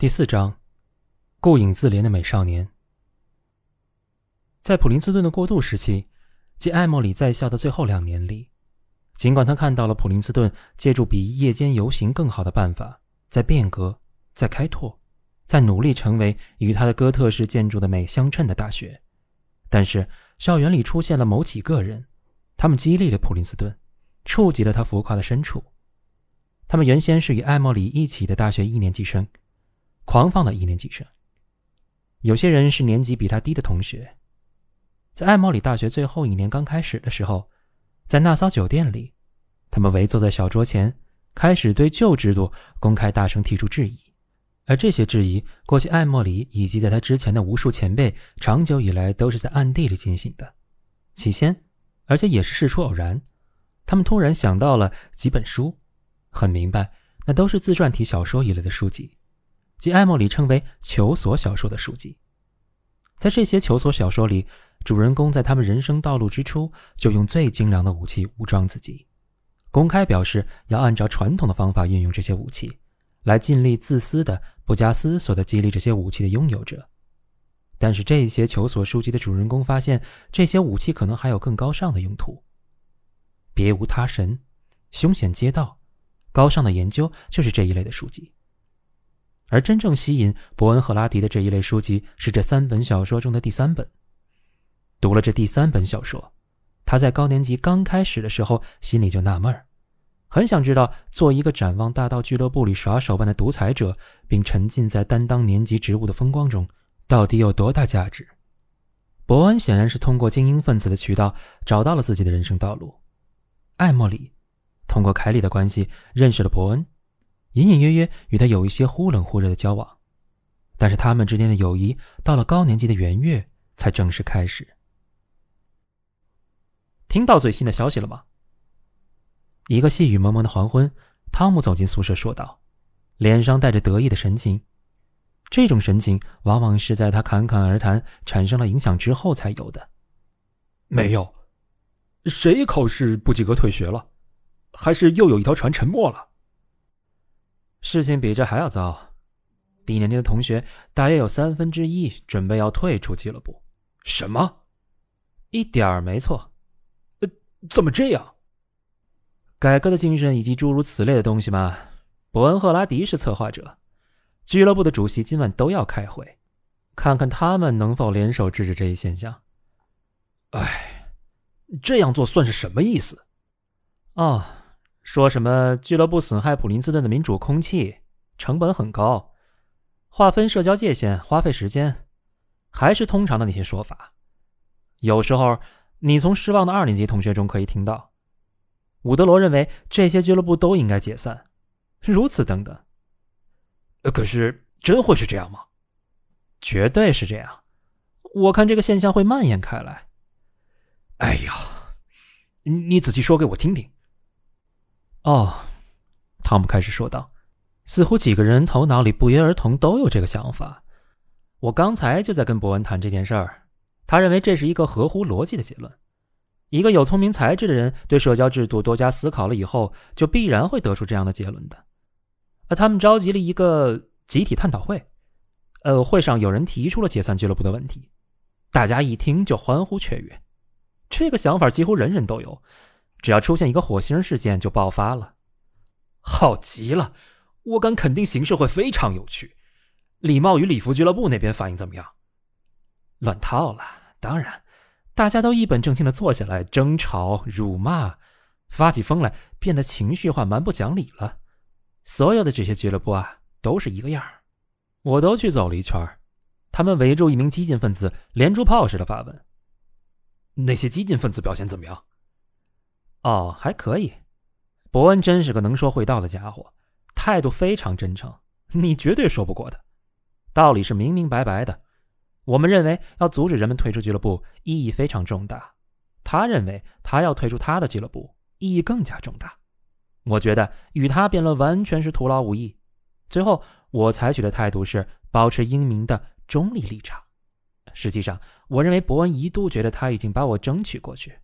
第四章，顾影自怜的美少年。在普林斯顿的过渡时期，即艾莫里在校的最后两年里，尽管他看到了普林斯顿借助比夜间游行更好的办法，在变革，在开拓，在努力成为与他的哥特式建筑的美相称的大学，但是校园里出现了某几个人，他们激励了普林斯顿，触及了他浮夸的深处。他们原先是与艾莫里一起的大学一年级生。狂放的一年级生，有些人是年级比他低的同学。在艾默里大学最后一年刚开始的时候，在那骚酒店里，他们围坐在小桌前，开始对旧制度公开大声提出质疑。而这些质疑，过去艾默里以及在他之前的无数前辈，长久以来都是在暗地里进行的。起先，而且也是事出偶然，他们突然想到了几本书，很明白，那都是自传体小说一类的书籍。即艾默里称为求索小说的书籍，在这些求索小说里，主人公在他们人生道路之初就用最精良的武器武装自己，公开表示要按照传统的方法运用这些武器，来尽力自私的、不加思索的激励这些武器的拥有者。但是这些求索书籍的主人公发现，这些武器可能还有更高尚的用途。别无他神，凶险街道，高尚的研究就是这一类的书籍。而真正吸引伯恩·赫拉迪的这一类书籍是这三本小说中的第三本。读了这第三本小说，他在高年级刚开始的时候心里就纳闷儿，很想知道做一个展望大道俱乐部里耍手腕的独裁者，并沉浸在担当年级职务的风光中，到底有多大价值。伯恩显然是通过精英分子的渠道找到了自己的人生道路。艾莫里通过凯里的关系认识了伯恩。隐隐约约与他有一些忽冷忽热的交往，但是他们之间的友谊到了高年级的元月才正式开始。听到最新的消息了吗？一个细雨蒙蒙的黄昏，汤姆走进宿舍说道，脸上带着得意的神情。这种神情往往是在他侃侃而谈产生了影响之后才有的。没有，谁考试不及格退学了？还是又有一条船沉没了？事情比这还要糟，低年级的同学大约有三分之一准备要退出俱乐部。什么？一点儿没错。呃，怎么这样？改革的精神以及诸如此类的东西嘛。伯恩·赫拉迪是策划者，俱乐部的主席今晚都要开会，看看他们能否联手制止这一现象。哎，这样做算是什么意思？哦。说什么俱乐部损害普林斯顿的民主空气，成本很高，划分社交界限花费时间，还是通常的那些说法。有时候你从失望的二年级同学中可以听到，伍德罗认为这些俱乐部都应该解散，如此等等。可是真会是这样吗？绝对是这样。我看这个现象会蔓延开来。哎呀，你仔细说给我听听。哦，汤姆开始说道，似乎几个人头脑里不约而同都有这个想法。我刚才就在跟伯恩谈这件事儿，他认为这是一个合乎逻辑的结论。一个有聪明才智的人对社交制度多加思考了以后，就必然会得出这样的结论的。啊，他们召集了一个集体探讨会，呃，会上有人提出了解散俱乐部的问题，大家一听就欢呼雀跃。这个想法几乎人人都有。只要出现一个火星事件，就爆发了，好极了！我敢肯定形势会非常有趣。礼貌与礼服俱乐部那边反应怎么样？乱套了！当然，大家都一本正经的坐下来争吵、辱骂，发起疯来，变得情绪化、蛮不讲理了。所有的这些俱乐部啊，都是一个样我都去走了一圈他们围住一名激进分子，连珠炮似的发问：“那些激进分子表现怎么样？”哦，还可以。伯恩真是个能说会道的家伙，态度非常真诚，你绝对说不过他。道理是明明白白的。我们认为要阻止人们退出俱乐部意义非常重大，他认为他要退出他的俱乐部意义更加重大。我觉得与他辩论完全是徒劳无益。最后，我采取的态度是保持英明的中立立场。实际上，我认为伯恩一度觉得他已经把我争取过去。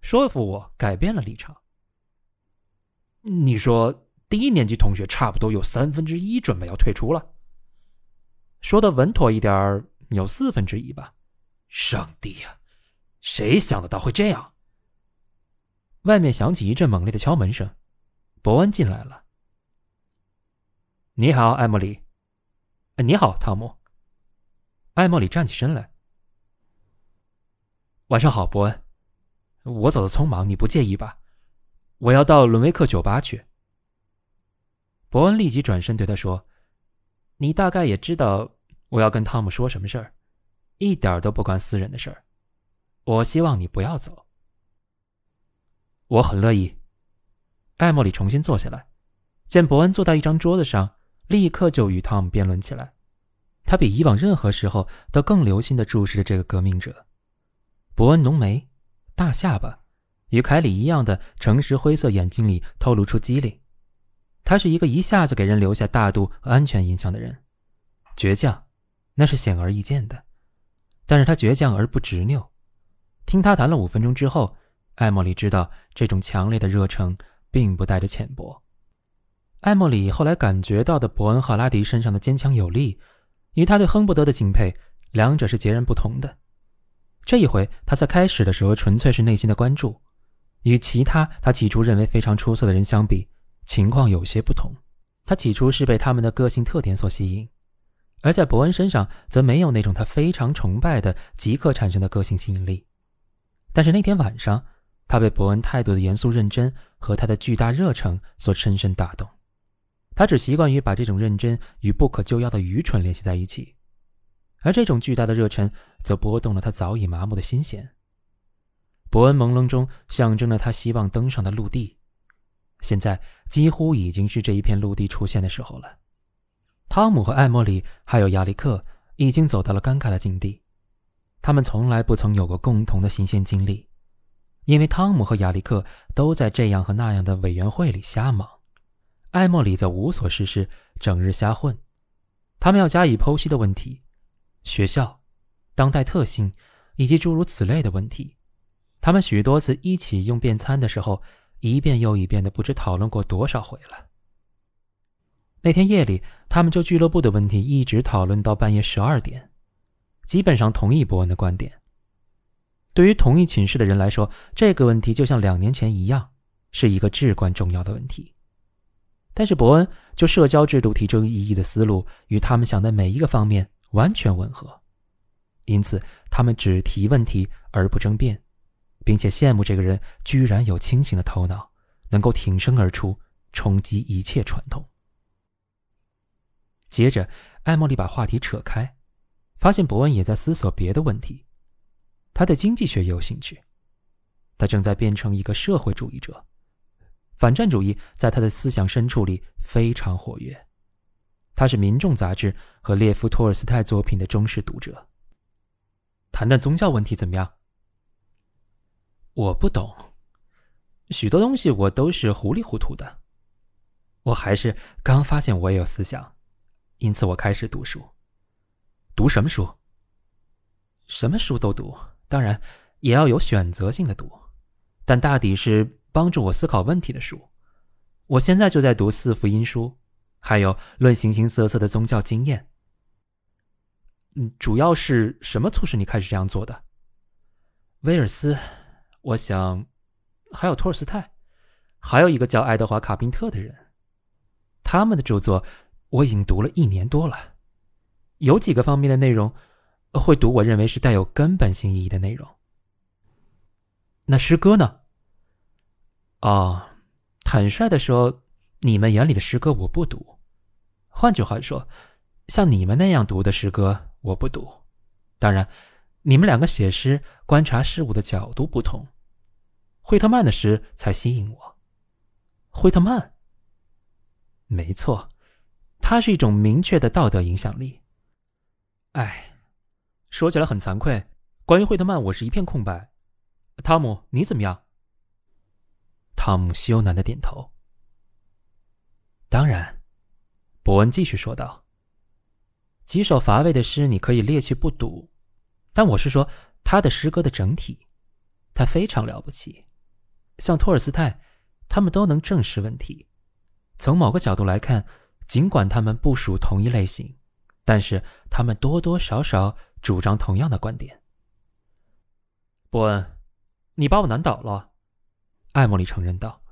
说服我改变了立场。你说低年级同学差不多有三分之一准备要退出了。说的稳妥一点儿，有四分之一吧。上帝呀，谁想得到会这样？外面响起一阵猛烈的敲门声，伯恩进来了。你好，艾莫里。你好，汤姆。艾莫里站起身来。晚上好，伯恩。我走的匆忙，你不介意吧？我要到伦威克酒吧去。伯恩立即转身对他说：“你大概也知道我要跟汤姆说什么事儿，一点都不关私人的事儿。我希望你不要走。”我很乐意。艾莫里重新坐下来，见伯恩坐到一张桌子上，立刻就与汤姆辩论起来。他比以往任何时候都更留心地注视着这个革命者。伯恩浓眉。大下巴，与凯里一样的诚实灰色眼睛里透露出机灵。他是一个一下子给人留下大度和安全印象的人，倔强，那是显而易见的。但是他倔强而不执拗。听他谈了五分钟之后，艾莫里知道这种强烈的热诚并不带着浅薄。艾莫里后来感觉到的伯恩·赫拉迪身上的坚强有力，与他对亨伯德的敬佩，两者是截然不同的。这一回，他在开始的时候纯粹是内心的关注，与其他他起初认为非常出色的人相比，情况有些不同。他起初是被他们的个性特点所吸引，而在伯恩身上则没有那种他非常崇拜的即刻产生的个性吸引力。但是那天晚上，他被伯恩态度的严肃认真和他的巨大热诚所深深打动。他只习惯于把这种认真与不可救药的愚蠢联系在一起。而这种巨大的热忱，则拨动了他早已麻木的心弦。伯恩朦胧中象征了他希望登上的陆地，现在几乎已经是这一片陆地出现的时候了。汤姆和艾莫里还有亚历克已经走到了尴尬的境地，他们从来不曾有过共同的新鲜经历，因为汤姆和亚历克都在这样和那样的委员会里瞎忙，艾莫里则无所事事，整日瞎混。他们要加以剖析的问题。学校、当代特性以及诸如此类的问题，他们许多次一起用便餐的时候，一遍又一遍的不知讨论过多少回了。那天夜里，他们就俱乐部的问题一直讨论到半夜十二点，基本上同意伯恩的观点。对于同一寝室的人来说，这个问题就像两年前一样，是一个至关重要的问题。但是伯恩就社交制度提出异议的思路，与他们想的每一个方面。完全吻合，因此他们只提问题而不争辩，并且羡慕这个人居然有清醒的头脑，能够挺身而出，冲击一切传统。接着，艾莫莉把话题扯开，发现伯恩也在思索别的问题。他对经济学有兴趣，他正在变成一个社会主义者，反战主义在他的思想深处里非常活跃。他是《民众》杂志和列夫·托尔斯泰作品的忠实读者。谈谈宗教问题怎么样？我不懂，许多东西我都是糊里糊涂的。我还是刚发现我也有思想，因此我开始读书。读什么书？什么书都读，当然也要有选择性的读，但大抵是帮助我思考问题的书。我现在就在读四福音书。还有论形形色色的宗教经验。主要是什么促使你开始这样做的？威尔斯，我想，还有托尔斯泰，还有一个叫爱德华·卡宾特的人，他们的著作我已经读了一年多了。有几个方面的内容会读，我认为是带有根本性意义的内容。那诗歌呢？哦，坦率的说。你们眼里的诗歌我不读，换句话说，像你们那样读的诗歌我不读。当然，你们两个写诗、观察事物的角度不同。惠特曼的诗才吸引我。惠特曼，没错，他是一种明确的道德影响力。哎，说起来很惭愧，关于惠特曼，我是一片空白。汤姆，你怎么样？汤姆羞赧的点头。当然，伯恩继续说道：“几首乏味的诗你可以列去不读，但我是说他的诗歌的整体，他非常了不起。像托尔斯泰，他们都能正视问题。从某个角度来看，尽管他们不属同一类型，但是他们多多少少主张同样的观点。伯恩，你把我难倒了，艾莫里承认道。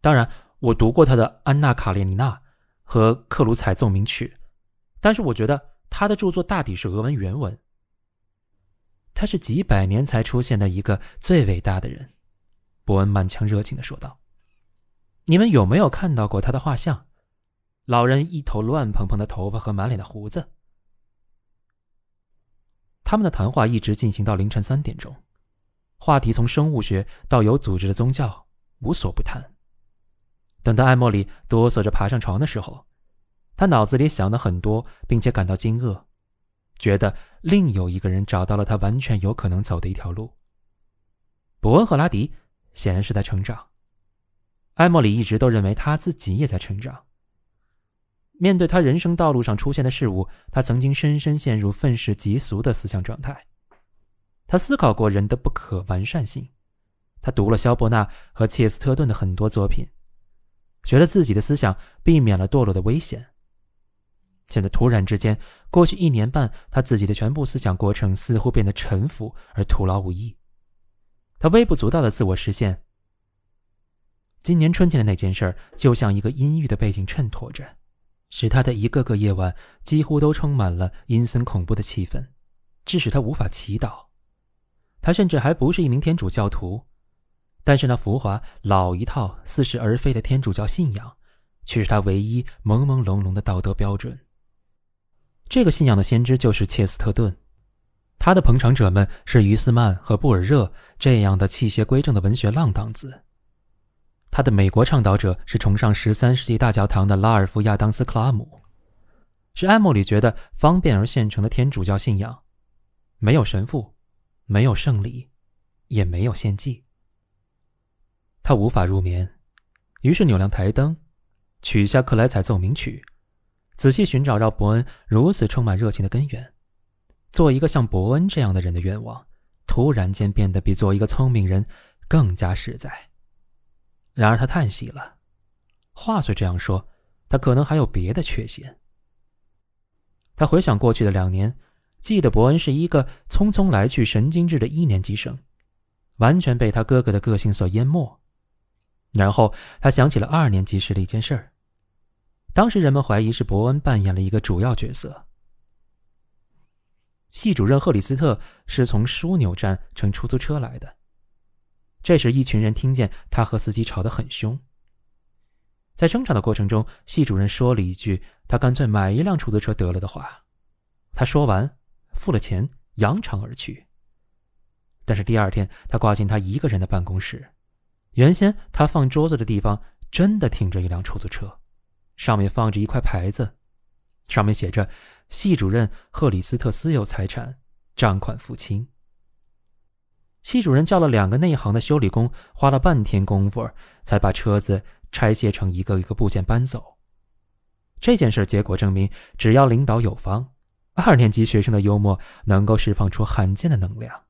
当然，我读过他的《安娜·卡列尼娜》和《克鲁采奏鸣曲》，但是我觉得他的著作大抵是俄文原文。他是几百年才出现的一个最伟大的人，伯恩满腔热情的说道。你们有没有看到过他的画像？老人一头乱蓬蓬的头发和满脸的胡子。他们的谈话一直进行到凌晨三点钟，话题从生物学到有组织的宗教，无所不谈。等到艾莫里哆嗦着爬上床的时候，他脑子里想的很多，并且感到惊愕，觉得另有一个人找到了他完全有可能走的一条路。伯恩·赫拉迪显然是在成长。艾莫里一直都认为他自己也在成长。面对他人生道路上出现的事物，他曾经深深陷入愤世嫉俗的思想状态。他思考过人的不可完善性。他读了肖伯纳和切斯特顿的很多作品，觉得自己的思想避免了堕落的危险。现在突然之间，过去一年半，他自己的全部思想过程似乎变得沉浮而徒劳无益。他微不足道的自我实现。今年春天的那件事儿，就像一个阴郁的背景衬托着，使他的一个个夜晚几乎都充满了阴森恐怖的气氛，致使他无法祈祷。他甚至还不是一名天主教徒，但是那浮华老一套、似是而非的天主教信仰，却是他唯一朦朦胧胧的道德标准。这个信仰的先知就是切斯特顿，他的捧场者们是于斯曼和布尔热这样的气血归正的文学浪荡子。他的美国倡导者是崇尚十三世纪大教堂的拉尔夫·亚当斯·克拉姆，是艾默里觉得方便而现成的天主教信仰，没有神父，没有圣礼，也没有献祭。他无法入眠，于是扭亮台灯，取下克莱采奏鸣曲，仔细寻找让伯恩如此充满热情的根源。做一个像伯恩这样的人的愿望，突然间变得比做一个聪明人更加实在。然而他叹息了，话虽这样说，他可能还有别的缺陷。他回想过去的两年，记得伯恩是一个匆匆来去、神经质的一年级生，完全被他哥哥的个性所淹没。然后他想起了二年级时的一件事儿，当时人们怀疑是伯恩扮演了一个主要角色。系主任赫里斯特是从枢纽站乘出租车来的。这时，一群人听见他和司机吵得很凶。在争吵的过程中，系主任说了一句：“他干脆买一辆出租车得了”的话。他说完，付了钱，扬长而去。但是第二天，他挂进他一个人的办公室，原先他放桌子的地方真的停着一辆出租车，上面放着一块牌子，上面写着：“系主任赫里斯特私有财产，账款付清。”系主任叫了两个内行的修理工，花了半天功夫，才把车子拆卸成一个一个部件搬走。这件事结果证明，只要领导有方，二年级学生的幽默能够释放出罕见的能量。